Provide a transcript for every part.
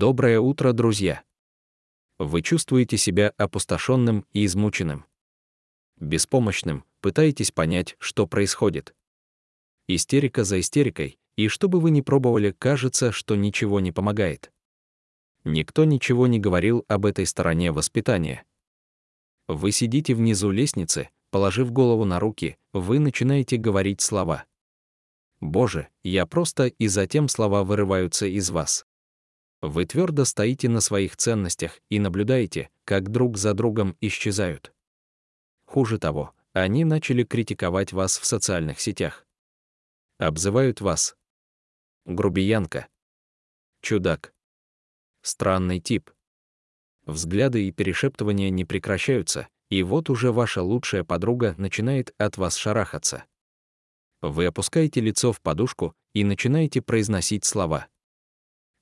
Доброе утро, друзья! Вы чувствуете себя опустошенным и измученным. Беспомощным, пытаетесь понять, что происходит. Истерика за истерикой, и что бы вы ни пробовали, кажется, что ничего не помогает. Никто ничего не говорил об этой стороне воспитания. Вы сидите внизу лестницы, положив голову на руки, вы начинаете говорить слова. «Боже, я просто», и затем слова вырываются из вас. Вы твердо стоите на своих ценностях и наблюдаете, как друг за другом исчезают. Хуже того, они начали критиковать вас в социальных сетях. Обзывают вас. Грубиянка. Чудак. Странный тип. Взгляды и перешептывания не прекращаются, и вот уже ваша лучшая подруга начинает от вас шарахаться. Вы опускаете лицо в подушку и начинаете произносить слова.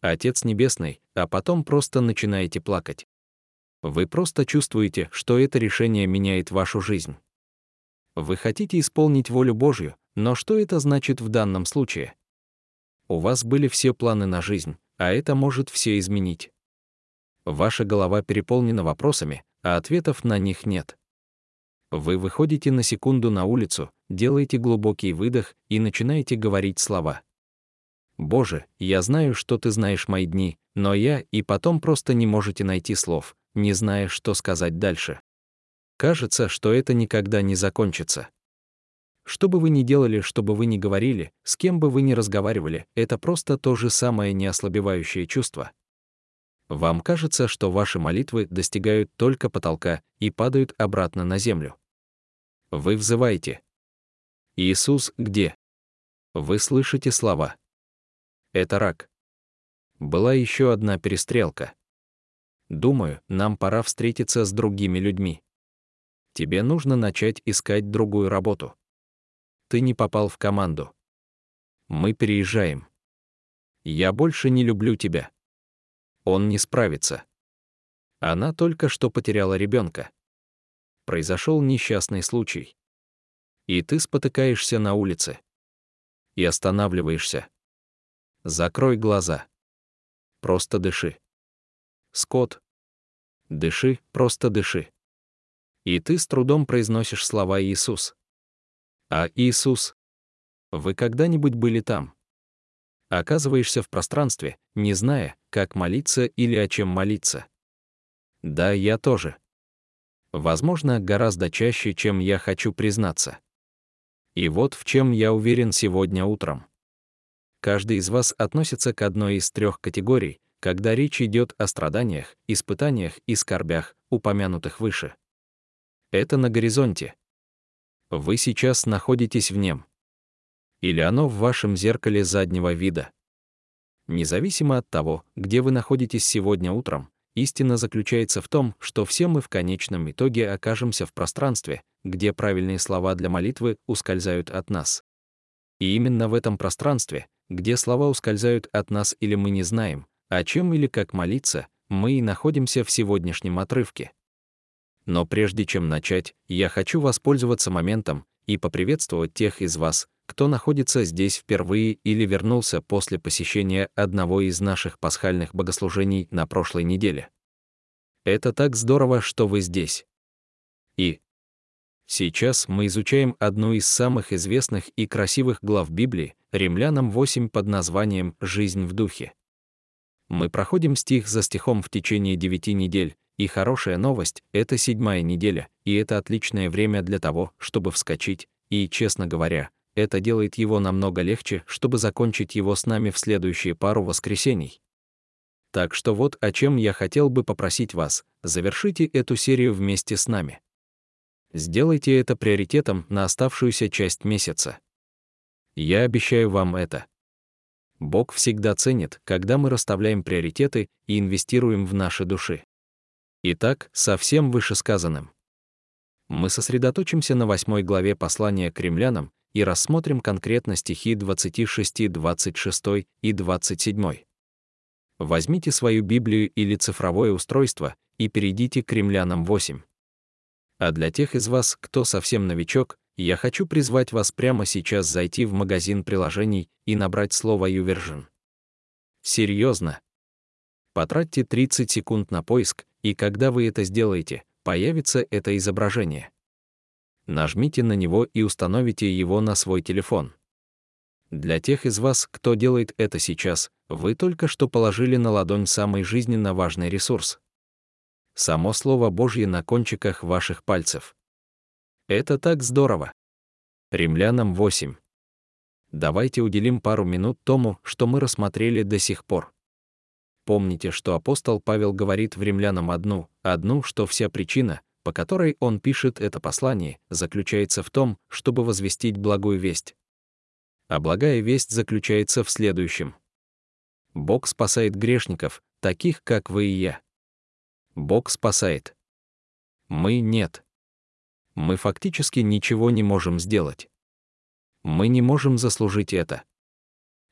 «Отец Небесный», а потом просто начинаете плакать. Вы просто чувствуете, что это решение меняет вашу жизнь. Вы хотите исполнить волю Божью, но что это значит в данном случае? У вас были все планы на жизнь, а это может все изменить. Ваша голова переполнена вопросами, а ответов на них нет. Вы выходите на секунду на улицу, делаете глубокий выдох и начинаете говорить слова. «Боже, я знаю, что ты знаешь мои дни, но я и потом просто не можете найти слов, не зная, что сказать дальше. Кажется, что это никогда не закончится. Что бы вы ни делали, что бы вы ни говорили, с кем бы вы ни разговаривали, это просто то же самое неослабевающее чувство. Вам кажется, что ваши молитвы достигают только потолка и падают обратно на землю. Вы взываете. «Иисус, где?» Вы слышите слова. Это рак. Была еще одна перестрелка. Думаю, нам пора встретиться с другими людьми. Тебе нужно начать искать другую работу. Ты не попал в команду. Мы переезжаем. Я больше не люблю тебя он не справится. Она только что потеряла ребенка. Произошел несчастный случай. И ты спотыкаешься на улице. И останавливаешься. Закрой глаза. Просто дыши. Скот. Дыши, просто дыши. И ты с трудом произносишь слова Иисус. А Иисус? Вы когда-нибудь были там? оказываешься в пространстве, не зная, как молиться или о чем молиться. Да, я тоже. Возможно, гораздо чаще, чем я хочу признаться. И вот в чем я уверен сегодня утром. Каждый из вас относится к одной из трех категорий, когда речь идет о страданиях, испытаниях и скорбях, упомянутых выше. Это на горизонте. Вы сейчас находитесь в нем или оно в вашем зеркале заднего вида. Независимо от того, где вы находитесь сегодня утром, истина заключается в том, что все мы в конечном итоге окажемся в пространстве, где правильные слова для молитвы ускользают от нас. И именно в этом пространстве, где слова ускользают от нас или мы не знаем, о чем или как молиться, мы и находимся в сегодняшнем отрывке. Но прежде чем начать, я хочу воспользоваться моментом и поприветствовать тех из вас, кто находится здесь впервые или вернулся после посещения одного из наших пасхальных богослужений на прошлой неделе. Это так здорово, что вы здесь. И сейчас мы изучаем одну из самых известных и красивых глав Библии, Римлянам 8 под названием «Жизнь в духе». Мы проходим стих за стихом в течение девяти недель, и хорошая новость — это седьмая неделя, и это отличное время для того, чтобы вскочить, и, честно говоря, это делает его намного легче, чтобы закончить его с нами в следующие пару воскресений. Так что вот о чем я хотел бы попросить вас, завершите эту серию вместе с нами. Сделайте это приоритетом на оставшуюся часть месяца. Я обещаю вам это. Бог всегда ценит, когда мы расставляем приоритеты и инвестируем в наши души. Итак, со всем вышесказанным. Мы сосредоточимся на восьмой главе послания к римлянам и рассмотрим конкретно стихи 26, 26 и 27. Возьмите свою Библию или цифровое устройство и перейдите к Римлянам 8. А для тех из вас, кто совсем новичок, я хочу призвать вас прямо сейчас зайти в магазин приложений и набрать слово YouVersion. Серьезно. Потратьте 30 секунд на поиск, и когда вы это сделаете, появится это изображение. Нажмите на него и установите его на свой телефон. Для тех из вас, кто делает это сейчас, вы только что положили на ладонь самый жизненно важный ресурс. Само Слово Божье на кончиках ваших пальцев. Это так здорово. Римлянам 8. Давайте уделим пару минут тому, что мы рассмотрели до сих пор. Помните, что апостол Павел говорит в Римлянам одну, одну, что вся причина, по которой он пишет это послание, заключается в том, чтобы возвестить благую весть. А благая весть заключается в следующем. Бог спасает грешников, таких, как вы и я. Бог спасает. Мы — нет. Мы фактически ничего не можем сделать. Мы не можем заслужить это.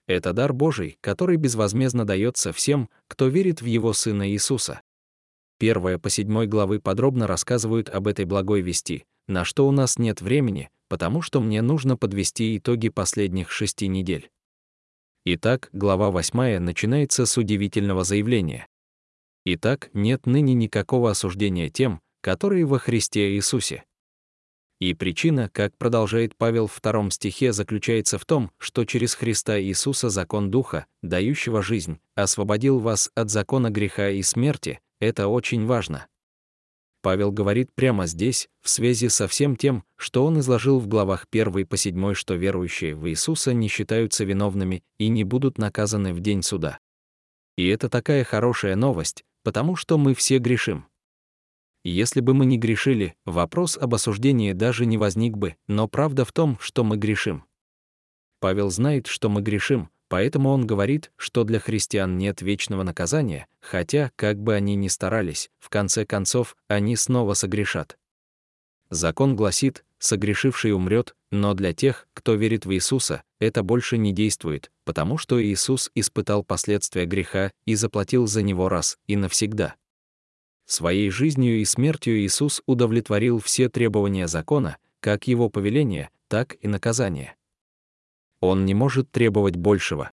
Это дар Божий, который безвозмездно дается всем, кто верит в Его Сына Иисуса. Первая по седьмой главы подробно рассказывают об этой благой вести, на что у нас нет времени, потому что мне нужно подвести итоги последних шести недель. Итак, глава 8 начинается с удивительного заявления. Итак, нет ныне никакого осуждения тем, которые во Христе Иисусе. И причина, как продолжает Павел в втором стихе, заключается в том, что через Христа Иисуса закон Духа, дающего жизнь, освободил вас от закона греха и смерти. Это очень важно. Павел говорит прямо здесь, в связи со всем тем, что он изложил в главах 1 по 7, что верующие в Иисуса не считаются виновными и не будут наказаны в день суда. И это такая хорошая новость, потому что мы все грешим. Если бы мы не грешили, вопрос об осуждении даже не возник бы, но правда в том, что мы грешим. Павел знает, что мы грешим, Поэтому он говорит, что для христиан нет вечного наказания, хотя, как бы они ни старались, в конце концов, они снова согрешат. Закон гласит, согрешивший умрет, но для тех, кто верит в Иисуса, это больше не действует, потому что Иисус испытал последствия греха и заплатил за него раз и навсегда. Своей жизнью и смертью Иисус удовлетворил все требования закона, как его повеления, так и наказания. Он не может требовать большего.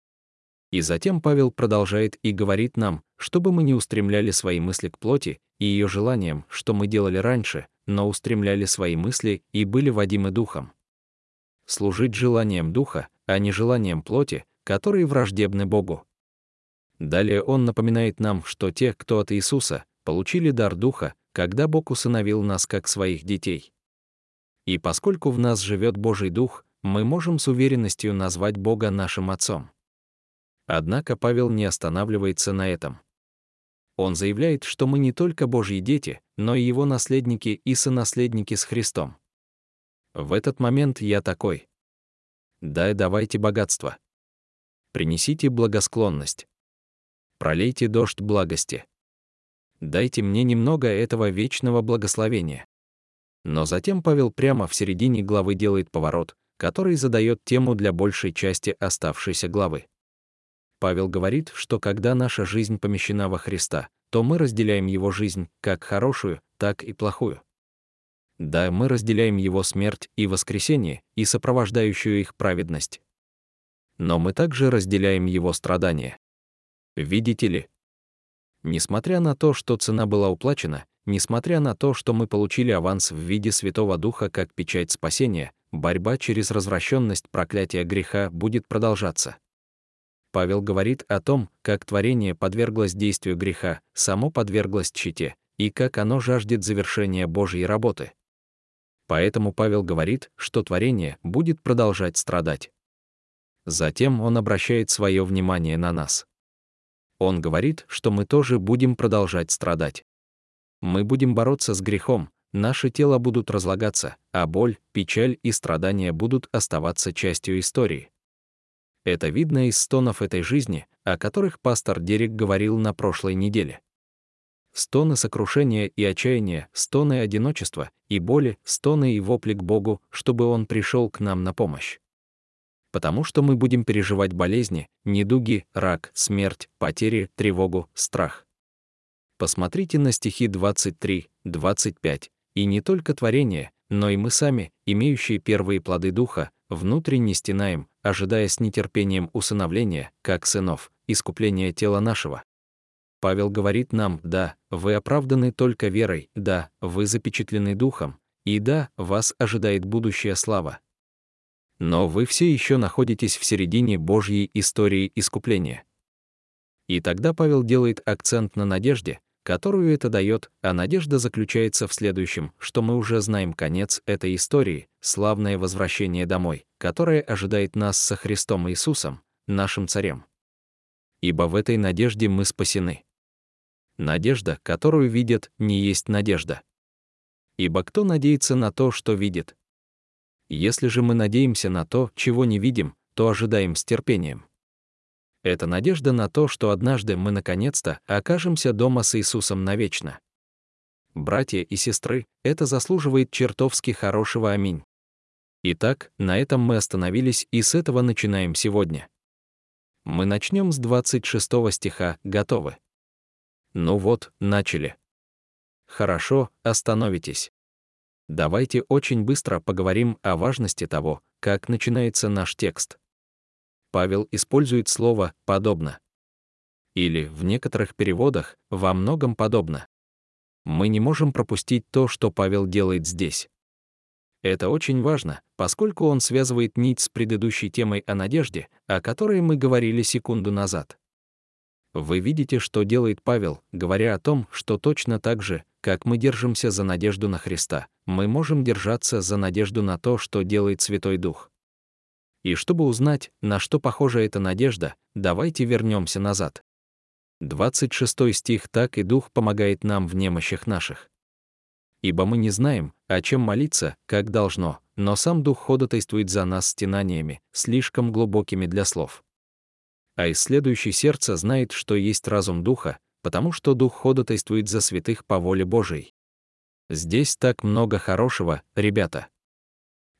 И затем Павел продолжает и говорит нам, чтобы мы не устремляли свои мысли к плоти и ее желаниям, что мы делали раньше, но устремляли свои мысли и были водимы духом. Служить желанием духа, а не желанием плоти, которые враждебны Богу. Далее он напоминает нам, что те, кто от Иисуса, получили дар духа, когда Бог усыновил нас как своих детей. И поскольку в нас живет Божий Дух, мы можем с уверенностью назвать Бога нашим Отцом. Однако Павел не останавливается на этом. Он заявляет, что мы не только Божьи дети, но и Его наследники и сонаследники с Христом. В этот момент я такой. Дай давайте богатство. Принесите благосклонность. Пролейте дождь благости. Дайте мне немного этого вечного благословения. Но затем Павел прямо в середине главы делает поворот, который задает тему для большей части оставшейся главы. Павел говорит, что когда наша жизнь помещена во Христа, то мы разделяем его жизнь как хорошую, так и плохую. Да, мы разделяем его смерть и воскресение, и сопровождающую их праведность. Но мы также разделяем его страдания. Видите ли? Несмотря на то, что цена была уплачена, несмотря на то, что мы получили аванс в виде Святого Духа как печать спасения, борьба через развращенность проклятия греха будет продолжаться. Павел говорит о том, как творение подверглось действию греха, само подверглось чите, и как оно жаждет завершения Божьей работы. Поэтому Павел говорит, что творение будет продолжать страдать. Затем он обращает свое внимание на нас. Он говорит, что мы тоже будем продолжать страдать. Мы будем бороться с грехом, наши тела будут разлагаться, а боль, печаль и страдания будут оставаться частью истории. Это видно из стонов этой жизни, о которых пастор Дерек говорил на прошлой неделе. Стоны сокрушения и отчаяния, стоны одиночества и боли, стоны и вопли к Богу, чтобы Он пришел к нам на помощь. Потому что мы будем переживать болезни, недуги, рак, смерть, потери, тревогу, страх. Посмотрите на стихи 23, 25, и не только творение, но и мы сами, имеющие первые плоды Духа, внутренне стенаем, ожидая с нетерпением усыновления, как сынов, искупления тела нашего. Павел говорит нам, да, вы оправданы только верой, да, вы запечатлены духом, и да, вас ожидает будущая слава. Но вы все еще находитесь в середине Божьей истории искупления. И тогда Павел делает акцент на надежде, которую это дает, а надежда заключается в следующем, что мы уже знаем конец этой истории, славное возвращение домой, которое ожидает нас со Христом Иисусом, нашим царем. Ибо в этой надежде мы спасены. Надежда, которую видят, не есть надежда. Ибо кто надеется на то, что видит? Если же мы надеемся на то, чего не видим, то ожидаем с терпением. Это надежда на то, что однажды мы наконец-то окажемся дома с Иисусом навечно. Братья и сестры, это заслуживает чертовски хорошего аминь. Итак, на этом мы остановились и с этого начинаем сегодня. Мы начнем с 26 стиха «Готовы». Ну вот, начали. Хорошо, остановитесь. Давайте очень быстро поговорим о важности того, как начинается наш текст. Павел использует слово «подобно». Или, в некоторых переводах, «во многом подобно». Мы не можем пропустить то, что Павел делает здесь. Это очень важно, поскольку он связывает нить с предыдущей темой о надежде, о которой мы говорили секунду назад. Вы видите, что делает Павел, говоря о том, что точно так же, как мы держимся за надежду на Христа, мы можем держаться за надежду на то, что делает Святой Дух. И чтобы узнать, на что похожа эта надежда, давайте вернемся назад. 26 стих «Так и Дух помогает нам в немощах наших». Ибо мы не знаем, о чем молиться, как должно, но сам Дух ходатайствует за нас стенаниями, слишком глубокими для слов. А исследующий сердце знает, что есть разум Духа, потому что Дух ходатайствует за святых по воле Божией. Здесь так много хорошего, ребята.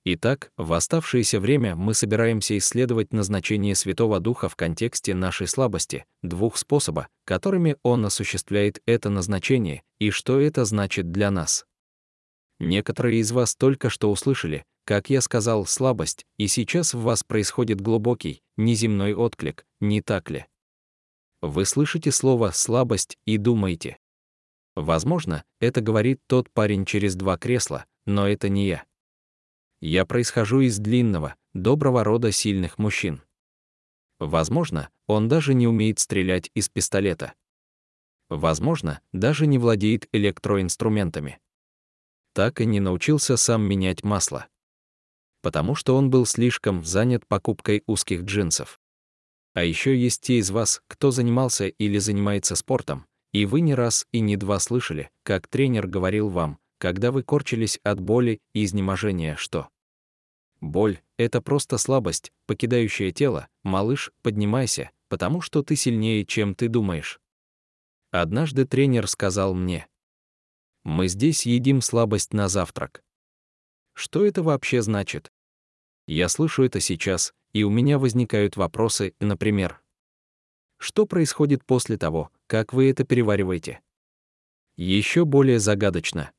Итак, в оставшееся время мы собираемся исследовать назначение Святого Духа в контексте нашей слабости, двух способа, которыми Он осуществляет это назначение, и что это значит для нас. Некоторые из вас только что услышали, как я сказал, слабость, и сейчас в вас происходит глубокий, неземной отклик, не так ли? Вы слышите слово «слабость» и думаете. Возможно, это говорит тот парень через два кресла, но это не я. Я происхожу из длинного, доброго рода сильных мужчин. Возможно, он даже не умеет стрелять из пистолета. Возможно, даже не владеет электроинструментами. Так и не научился сам менять масло. Потому что он был слишком занят покупкой узких джинсов. А еще есть те из вас, кто занимался или занимается спортом, и вы не раз и не два слышали, как тренер говорил вам, когда вы корчились от боли и изнеможения, что боль — это просто слабость, покидающая тело, малыш, поднимайся, потому что ты сильнее, чем ты думаешь. Однажды тренер сказал мне, «Мы здесь едим слабость на завтрак». Что это вообще значит? Я слышу это сейчас, и у меня возникают вопросы, например, что происходит после того, как вы это перевариваете? Еще более загадочно.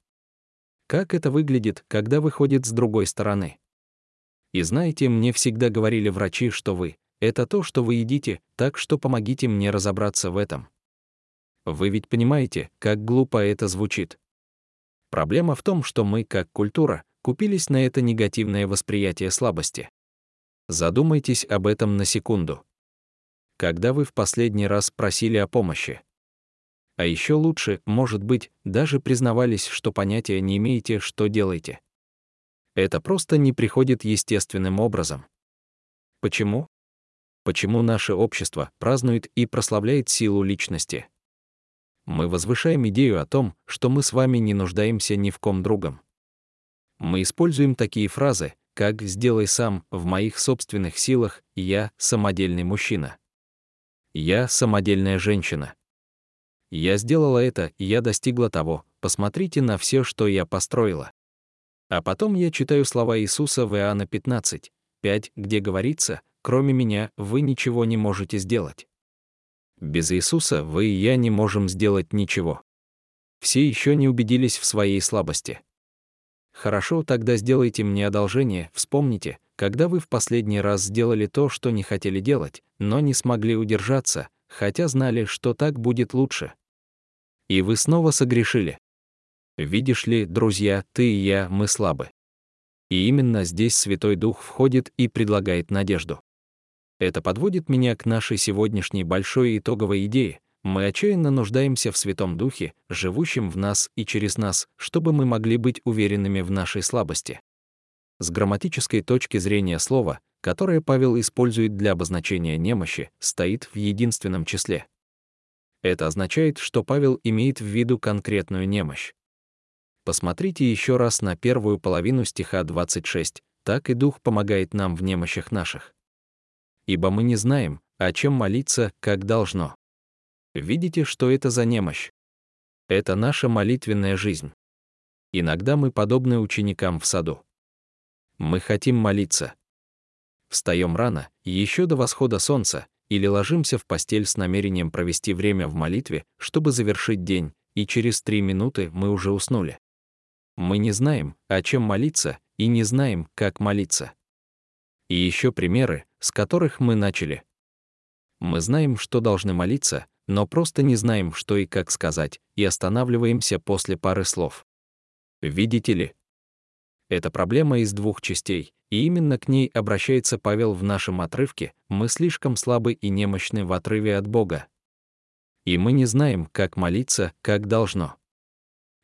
Как это выглядит, когда выходит с другой стороны? И знаете, мне всегда говорили врачи, что вы — это то, что вы едите, так что помогите мне разобраться в этом. Вы ведь понимаете, как глупо это звучит. Проблема в том, что мы, как культура, купились на это негативное восприятие слабости. Задумайтесь об этом на секунду. Когда вы в последний раз просили о помощи? А еще лучше, может быть, даже признавались, что понятия не имеете, что делаете. Это просто не приходит естественным образом. Почему? Почему наше общество празднует и прославляет силу личности? Мы возвышаем идею о том, что мы с вами не нуждаемся ни в ком другом. Мы используем такие фразы, как «сделай сам», «в моих собственных силах», «я самодельный мужчина». «Я самодельная женщина». Я сделала это, я достигла того. Посмотрите на все, что я построила. А потом я читаю слова Иисуса в Иоанна 15, 5, где говорится, «Кроме меня вы ничего не можете сделать». Без Иисуса вы и я не можем сделать ничего. Все еще не убедились в своей слабости. Хорошо, тогда сделайте мне одолжение, вспомните, когда вы в последний раз сделали то, что не хотели делать, но не смогли удержаться, хотя знали, что так будет лучше. И вы снова согрешили. Видишь ли, друзья, ты и я, мы слабы. И именно здесь Святой Дух входит и предлагает надежду. Это подводит меня к нашей сегодняшней большой итоговой идее. Мы отчаянно нуждаемся в Святом Духе, живущем в нас и через нас, чтобы мы могли быть уверенными в нашей слабости. С грамматической точки зрения слова, которое Павел использует для обозначения немощи, стоит в единственном числе. Это означает, что Павел имеет в виду конкретную немощь. Посмотрите еще раз на первую половину стиха 26. Так и Дух помогает нам в немощах наших. Ибо мы не знаем, о чем молиться, как должно. Видите, что это за немощь? Это наша молитвенная жизнь. Иногда мы подобны ученикам в саду. Мы хотим молиться. Встаем рано, еще до восхода солнца, или ложимся в постель с намерением провести время в молитве, чтобы завершить день, и через три минуты мы уже уснули. Мы не знаем, о чем молиться, и не знаем, как молиться. И еще примеры, с которых мы начали. Мы знаем, что должны молиться, но просто не знаем, что и как сказать, и останавливаемся после пары слов. Видите ли? Это проблема из двух частей, и именно к ней обращается Павел в нашем отрывке «Мы слишком слабы и немощны в отрыве от Бога». И мы не знаем, как молиться, как должно.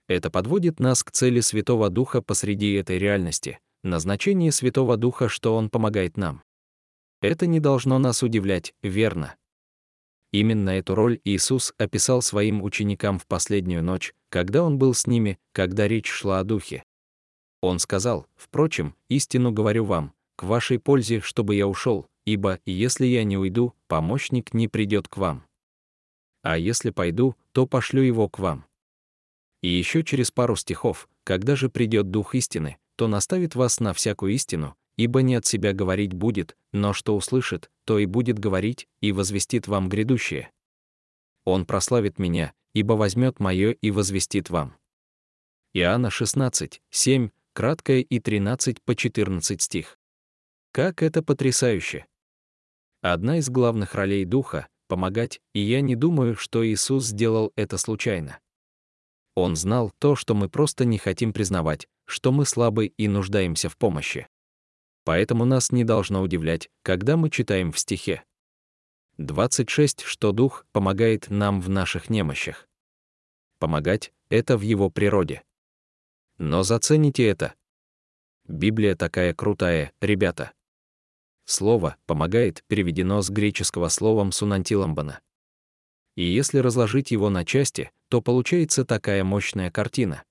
Это подводит нас к цели Святого Духа посреди этой реальности, назначение Святого Духа, что Он помогает нам. Это не должно нас удивлять, верно? Именно эту роль Иисус описал своим ученикам в последнюю ночь, когда Он был с ними, когда речь шла о Духе. Он сказал, «Впрочем, истину говорю вам, к вашей пользе, чтобы я ушел, ибо, если я не уйду, помощник не придет к вам. А если пойду, то пошлю его к вам». И еще через пару стихов, «Когда же придет Дух истины, то наставит вас на всякую истину, ибо не от себя говорить будет, но что услышит, то и будет говорить, и возвестит вам грядущее. Он прославит меня, ибо возьмет мое и возвестит вам. Иоанна 16, 7, краткое и 13 по 14 стих. Как это потрясающе! Одна из главных ролей Духа — помогать, и я не думаю, что Иисус сделал это случайно. Он знал то, что мы просто не хотим признавать, что мы слабы и нуждаемся в помощи. Поэтому нас не должно удивлять, когда мы читаем в стихе 26, что Дух помогает нам в наших немощах. Помогать — это в его природе. Но зацените это. Библия такая крутая, ребята. Слово «помогает» переведено с греческого словом «сунантиламбана». И если разложить его на части, то получается такая мощная картина.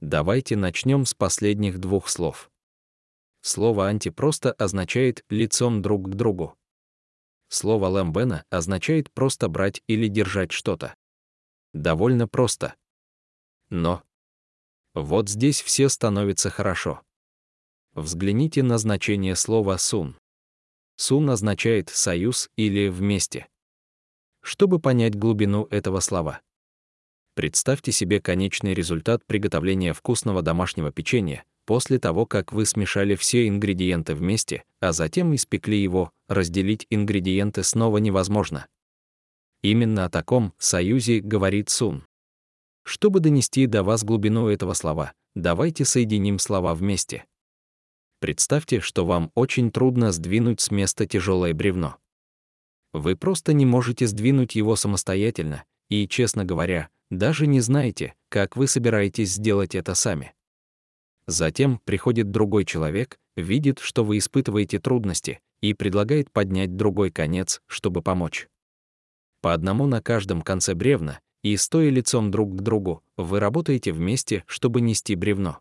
Давайте начнем с последних двух слов. Слово «анти» просто означает «лицом друг к другу». Слово «лэмбена» означает просто брать или держать что-то. Довольно просто. Но вот здесь все становится хорошо. Взгляните на значение слова «сун». «Сун» означает «союз» или «вместе». Чтобы понять глубину этого слова, представьте себе конечный результат приготовления вкусного домашнего печенья, После того, как вы смешали все ингредиенты вместе, а затем испекли его, разделить ингредиенты снова невозможно. Именно о таком союзе говорит Сун. Чтобы донести до вас глубину этого слова, давайте соединим слова вместе. Представьте, что вам очень трудно сдвинуть с места тяжелое бревно. Вы просто не можете сдвинуть его самостоятельно, и, честно говоря, даже не знаете, как вы собираетесь сделать это сами. Затем приходит другой человек, видит, что вы испытываете трудности, и предлагает поднять другой конец, чтобы помочь. По одному на каждом конце бревна, и стоя лицом друг к другу, вы работаете вместе, чтобы нести бревно.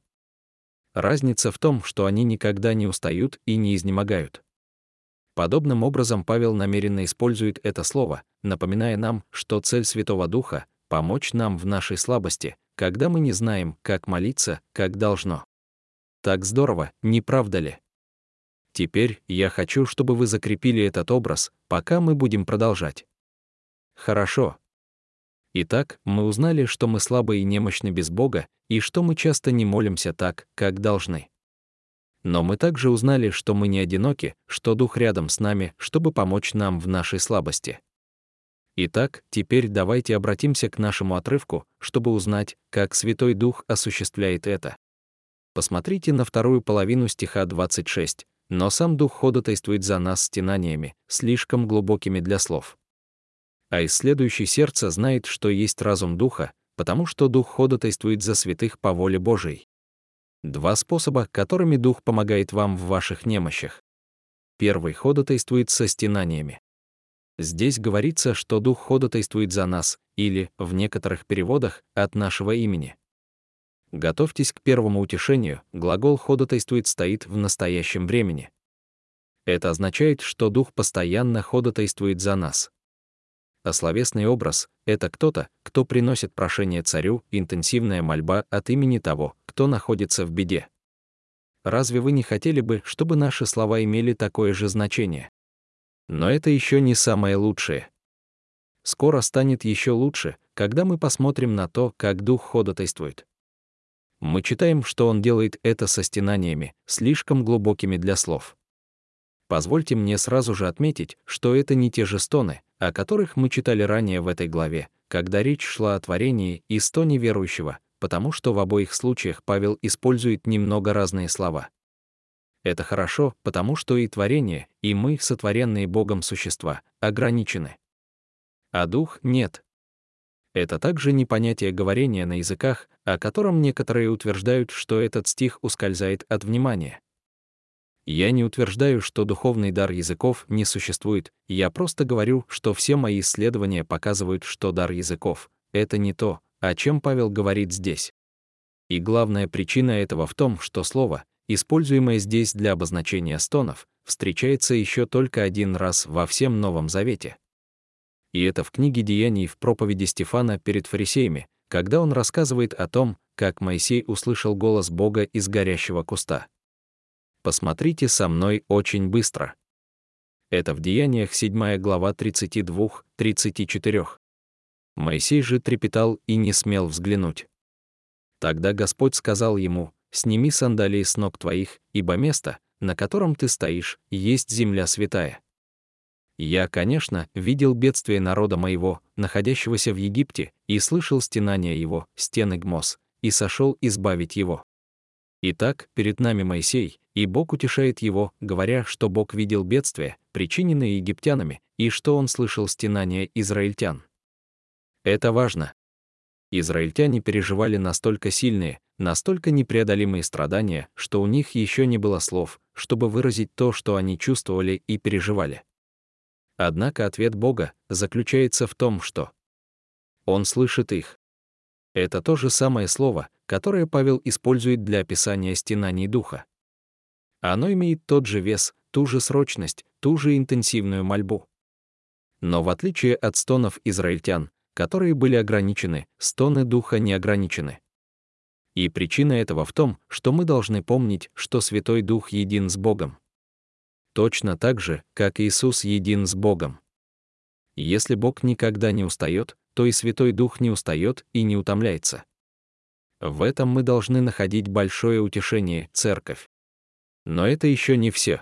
Разница в том, что они никогда не устают и не изнемогают. Подобным образом Павел намеренно использует это слово, напоминая нам, что цель Святого Духа — помочь нам в нашей слабости, когда мы не знаем, как молиться, как должно. Так здорово, не правда ли? Теперь я хочу, чтобы вы закрепили этот образ, пока мы будем продолжать. Хорошо. Итак, мы узнали, что мы слабы и немощны без Бога, и что мы часто не молимся так, как должны. Но мы также узнали, что мы не одиноки, что Дух рядом с нами, чтобы помочь нам в нашей слабости. Итак, теперь давайте обратимся к нашему отрывку, чтобы узнать, как Святой Дух осуществляет это. Посмотрите на вторую половину стиха 26. «Но сам Дух ходатайствует за нас стенаниями, слишком глубокими для слов». А исследующий сердце знает, что есть разум Духа, потому что Дух ходатайствует за святых по воле Божией. Два способа, которыми Дух помогает вам в ваших немощах. Первый ходатайствует со стенаниями. Здесь говорится, что Дух ходатайствует за нас, или, в некоторых переводах, от нашего имени. Готовьтесь к первому утешению, глагол ходатайствует стоит в настоящем времени. Это означает, что Дух постоянно ходатайствует за нас. А словесный образ — это кто-то, кто приносит прошение царю, интенсивная мольба от имени того, кто находится в беде. Разве вы не хотели бы, чтобы наши слова имели такое же значение? Но это еще не самое лучшее. Скоро станет еще лучше, когда мы посмотрим на то, как Дух ходатайствует мы читаем, что он делает это со стенаниями, слишком глубокими для слов. Позвольте мне сразу же отметить, что это не те же стоны, о которых мы читали ранее в этой главе, когда речь шла о творении и стоне верующего, потому что в обоих случаях Павел использует немного разные слова. Это хорошо, потому что и творение, и мы, сотворенные Богом существа, ограничены. А дух — нет, это также не понятие говорения на языках, о котором некоторые утверждают, что этот стих ускользает от внимания. Я не утверждаю, что духовный дар языков не существует, я просто говорю, что все мои исследования показывают, что дар языков — это не то, о чем Павел говорит здесь. И главная причина этого в том, что слово, используемое здесь для обозначения стонов, встречается еще только один раз во всем Новом Завете и это в книге «Деяний» в проповеди Стефана перед фарисеями, когда он рассказывает о том, как Моисей услышал голос Бога из горящего куста. Посмотрите со мной очень быстро. Это в Деяниях 7 глава 32-34. Моисей же трепетал и не смел взглянуть. Тогда Господь сказал ему, «Сними сандалии с ног твоих, ибо место, на котором ты стоишь, есть земля святая». Я, конечно, видел бедствие народа моего, находящегося в Египте, и слышал стенания его, стены Гмос, и сошел избавить его. Итак, перед нами Моисей, и Бог утешает его, говоря, что Бог видел бедствие, причиненные египтянами, и что он слышал стенания израильтян. Это важно. Израильтяне переживали настолько сильные, настолько непреодолимые страдания, что у них еще не было слов, чтобы выразить то, что они чувствовали и переживали. Однако ответ Бога заключается в том, что Он слышит их. Это то же самое слово, которое Павел использует для описания стенаний духа. Оно имеет тот же вес, ту же срочность, ту же интенсивную мольбу. Но в отличие от стонов израильтян, которые были ограничены, стоны духа не ограничены. И причина этого в том, что мы должны помнить, что Святой Дух един с Богом точно так же, как Иисус един с Богом. Если Бог никогда не устает, то и Святой Дух не устает и не утомляется. В этом мы должны находить большое утешение, церковь. Но это еще не все.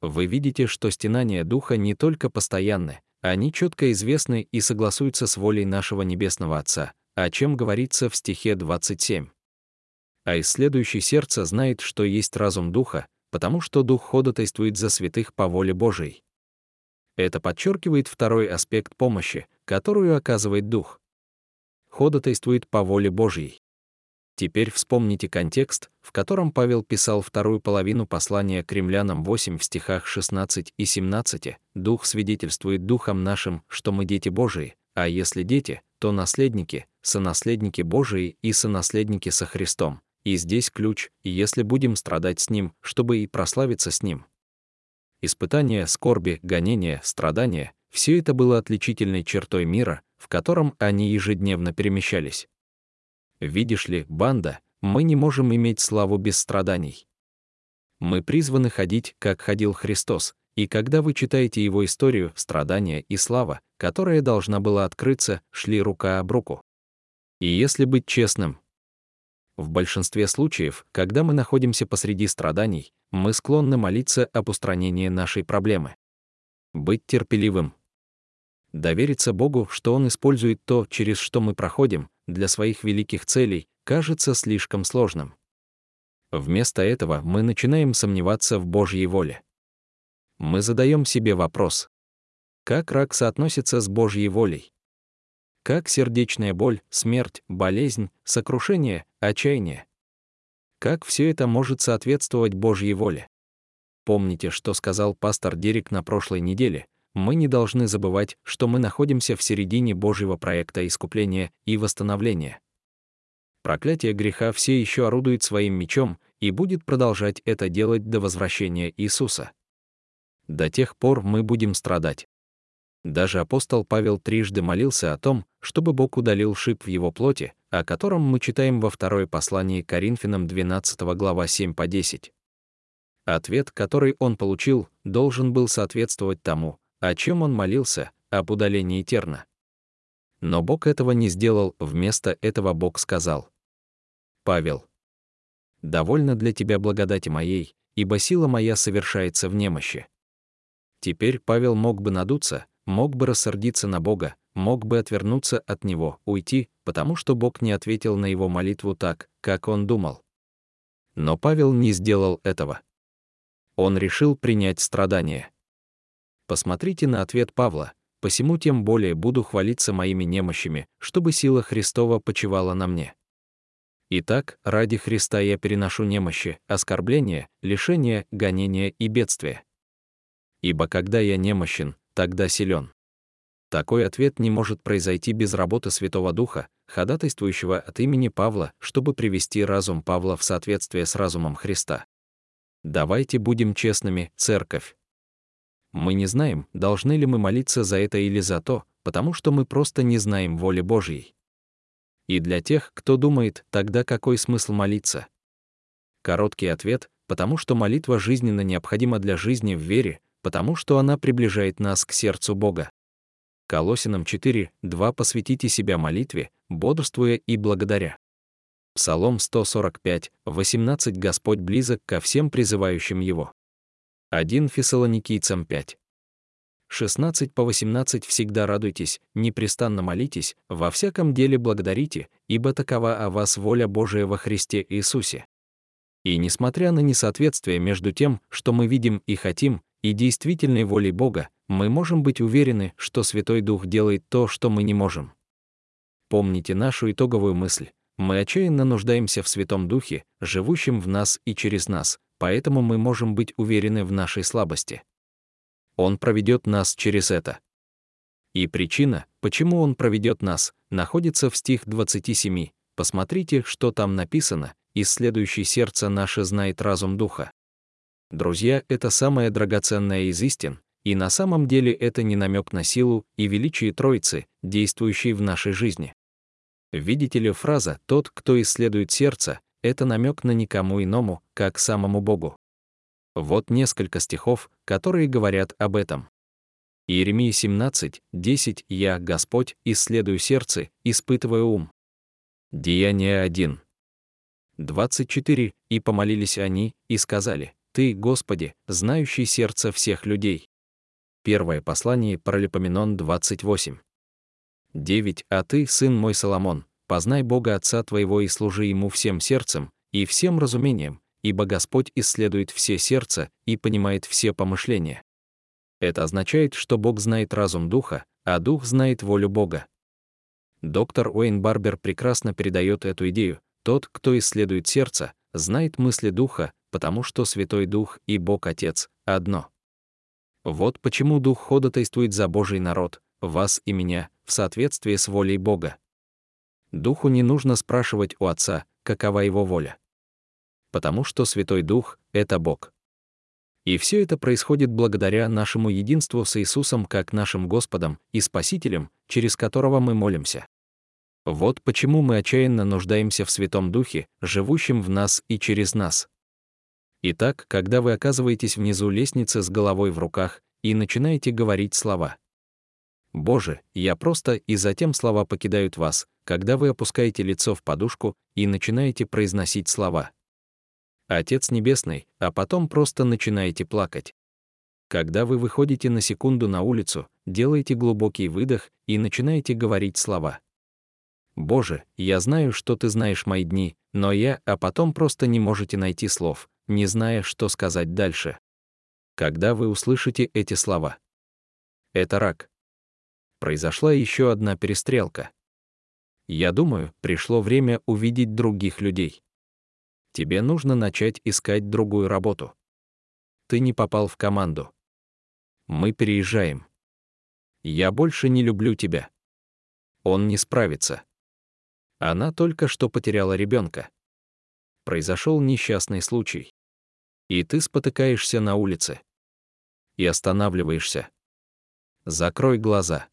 Вы видите, что стенания Духа не только постоянны, они четко известны и согласуются с волей нашего Небесного Отца, о чем говорится в стихе 27. А исследующий сердце знает, что есть разум Духа, потому что Дух ходатайствует за святых по воле Божией. Это подчеркивает второй аспект помощи, которую оказывает Дух. Ходатайствует по воле Божьей. Теперь вспомните контекст, в котором Павел писал вторую половину послания к римлянам 8 в стихах 16 и 17. «Дух свидетельствует Духом нашим, что мы дети Божии, а если дети, то наследники, сонаследники Божии и сонаследники со Христом, и здесь ключ, если будем страдать с Ним, чтобы и прославиться с Ним. Испытания, скорби, гонения, страдания — все это было отличительной чертой мира, в котором они ежедневно перемещались. Видишь ли, банда, мы не можем иметь славу без страданий. Мы призваны ходить, как ходил Христос, и когда вы читаете его историю, страдания и слава, которая должна была открыться, шли рука об руку. И если быть честным, в большинстве случаев, когда мы находимся посреди страданий, мы склонны молиться об устранении нашей проблемы. Быть терпеливым. Довериться Богу, что Он использует то, через что мы проходим, для своих великих целей, кажется слишком сложным. Вместо этого мы начинаем сомневаться в Божьей воле. Мы задаем себе вопрос. Как рак соотносится с Божьей волей? Как сердечная боль, смерть, болезнь, сокрушение, отчаяние? Как все это может соответствовать Божьей воле? Помните, что сказал пастор Дерек на прошлой неделе? Мы не должны забывать, что мы находимся в середине Божьего проекта искупления и восстановления. Проклятие греха все еще орудует своим мечом и будет продолжать это делать до возвращения Иисуса. До тех пор мы будем страдать. Даже апостол Павел трижды молился о том, чтобы Бог удалил шип в его плоти, о котором мы читаем во второе послании Коринфянам 12 глава 7 по 10. Ответ, который он получил, должен был соответствовать тому, о чем он молился, об удалении терна. Но Бог этого не сделал, вместо этого Бог сказал. Павел. «Довольно для тебя благодати моей, ибо сила моя совершается в немощи». Теперь Павел мог бы надуться, мог бы рассердиться на Бога, мог бы отвернуться от Него, уйти, потому что Бог не ответил на его молитву так, как он думал. Но Павел не сделал этого. Он решил принять страдания. Посмотрите на ответ Павла, посему тем более буду хвалиться моими немощами, чтобы сила Христова почивала на мне. Итак, ради Христа я переношу немощи, оскорбления, лишения, гонения и бедствия. Ибо когда я немощен, тогда силен. Такой ответ не может произойти без работы Святого Духа, ходатайствующего от имени Павла, чтобы привести разум Павла в соответствие с разумом Христа. Давайте будем честными, церковь. Мы не знаем, должны ли мы молиться за это или за то, потому что мы просто не знаем воли Божьей. И для тех, кто думает, тогда какой смысл молиться? Короткий ответ, потому что молитва жизненно необходима для жизни в вере, потому что она приближает нас к сердцу Бога. Колосинам 4, 2 посвятите себя молитве, бодрствуя и благодаря. Псалом 145, 18 Господь близок ко всем призывающим Его. 1 Фессалоникийцам 5. 16 по 18 всегда радуйтесь, непрестанно молитесь, во всяком деле благодарите, ибо такова о вас воля Божия во Христе Иисусе. И несмотря на несоответствие между тем, что мы видим и хотим, и действительной волей Бога, мы можем быть уверены, что Святой Дух делает то, что мы не можем. Помните нашу итоговую мысль. Мы отчаянно нуждаемся в Святом Духе, живущем в нас и через нас, поэтому мы можем быть уверены в нашей слабости. Он проведет нас через это. И причина, почему Он проведет нас, находится в стих 27. Посмотрите, что там написано, исследующий сердце наше знает разум Духа. Друзья, это самое драгоценное из истин, и на самом деле это не намек на силу и величие Троицы, действующей в нашей жизни. Видите ли, фраза «тот, кто исследует сердце» — это намек на никому иному, как самому Богу. Вот несколько стихов, которые говорят об этом. Иеремия 17, 10 «Я, Господь, исследую сердце, испытываю ум». Деяние 1. 24 «И помолились они, и сказали, Ты, Господи, знающий сердце всех людей». Первое послание Паралипоменон 28. 9 «А ты, сын мой Соломон, познай Бога Отца твоего и служи Ему всем сердцем и всем разумением, ибо Господь исследует все сердца и понимает все помышления. Это означает, что Бог знает разум Духа, а Дух знает волю Бога. Доктор Уэйн Барбер прекрасно передает эту идею. Тот, кто исследует сердце, знает мысли Духа, потому что Святой Дух и Бог Отец — одно. Вот почему Дух ходатайствует за Божий народ, вас и меня, в соответствии с волей Бога. Духу не нужно спрашивать у Отца, какова его воля потому что Святой Дух — это Бог. И все это происходит благодаря нашему единству с Иисусом как нашим Господом и Спасителем, через которого мы молимся. Вот почему мы отчаянно нуждаемся в Святом Духе, живущем в нас и через нас. Итак, когда вы оказываетесь внизу лестницы с головой в руках и начинаете говорить слова «Боже, я просто» и затем слова покидают вас, когда вы опускаете лицо в подушку и начинаете произносить слова Отец Небесный, а потом просто начинаете плакать. Когда вы выходите на секунду на улицу, делайте глубокий выдох и начинаете говорить слова. «Боже, я знаю, что ты знаешь мои дни, но я, а потом просто не можете найти слов, не зная, что сказать дальше». Когда вы услышите эти слова. Это рак. Произошла еще одна перестрелка. Я думаю, пришло время увидеть других людей. Тебе нужно начать искать другую работу. Ты не попал в команду. Мы переезжаем. Я больше не люблю тебя. Он не справится. Она только что потеряла ребенка. Произошел несчастный случай. И ты спотыкаешься на улице. И останавливаешься. Закрой глаза.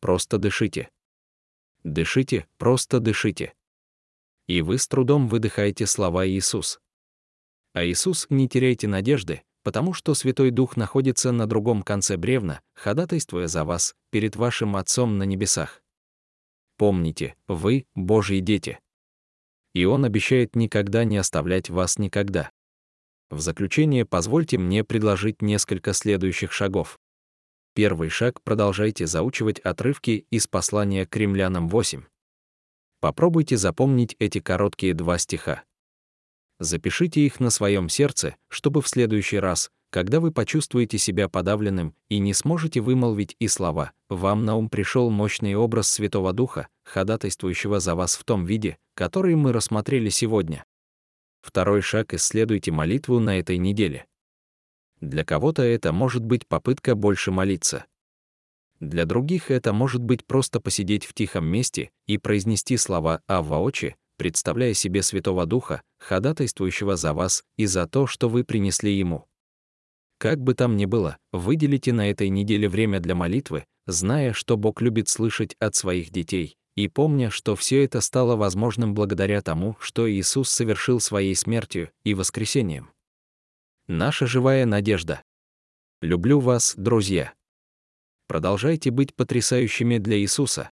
Просто дышите. Дышите, просто дышите. И вы с трудом выдыхаете слова Иисус. А Иисус, не теряйте надежды, потому что Святой Дух находится на другом конце бревна, ходатайствуя за вас перед вашим Отцом на небесах. Помните, вы — Божьи дети. И Он обещает никогда не оставлять вас никогда. В заключение позвольте мне предложить несколько следующих шагов. Первый шаг — продолжайте заучивать отрывки из послания к римлянам 8. Попробуйте запомнить эти короткие два стиха. Запишите их на своем сердце, чтобы в следующий раз, когда вы почувствуете себя подавленным и не сможете вымолвить и слова, вам на ум пришел мощный образ Святого Духа, ходатайствующего за вас в том виде, который мы рассмотрели сегодня. Второй шаг — исследуйте молитву на этой неделе. Для кого-то это может быть попытка больше молиться. Для других это может быть просто посидеть в тихом месте и произнести слова «Авва Очи», представляя себе Святого Духа, ходатайствующего за вас и за то, что вы принесли Ему. Как бы там ни было, выделите на этой неделе время для молитвы, зная, что Бог любит слышать от своих детей, и помня, что все это стало возможным благодаря тому, что Иисус совершил своей смертью и воскресением. Наша живая надежда. Люблю вас, друзья. Продолжайте быть потрясающими для Иисуса.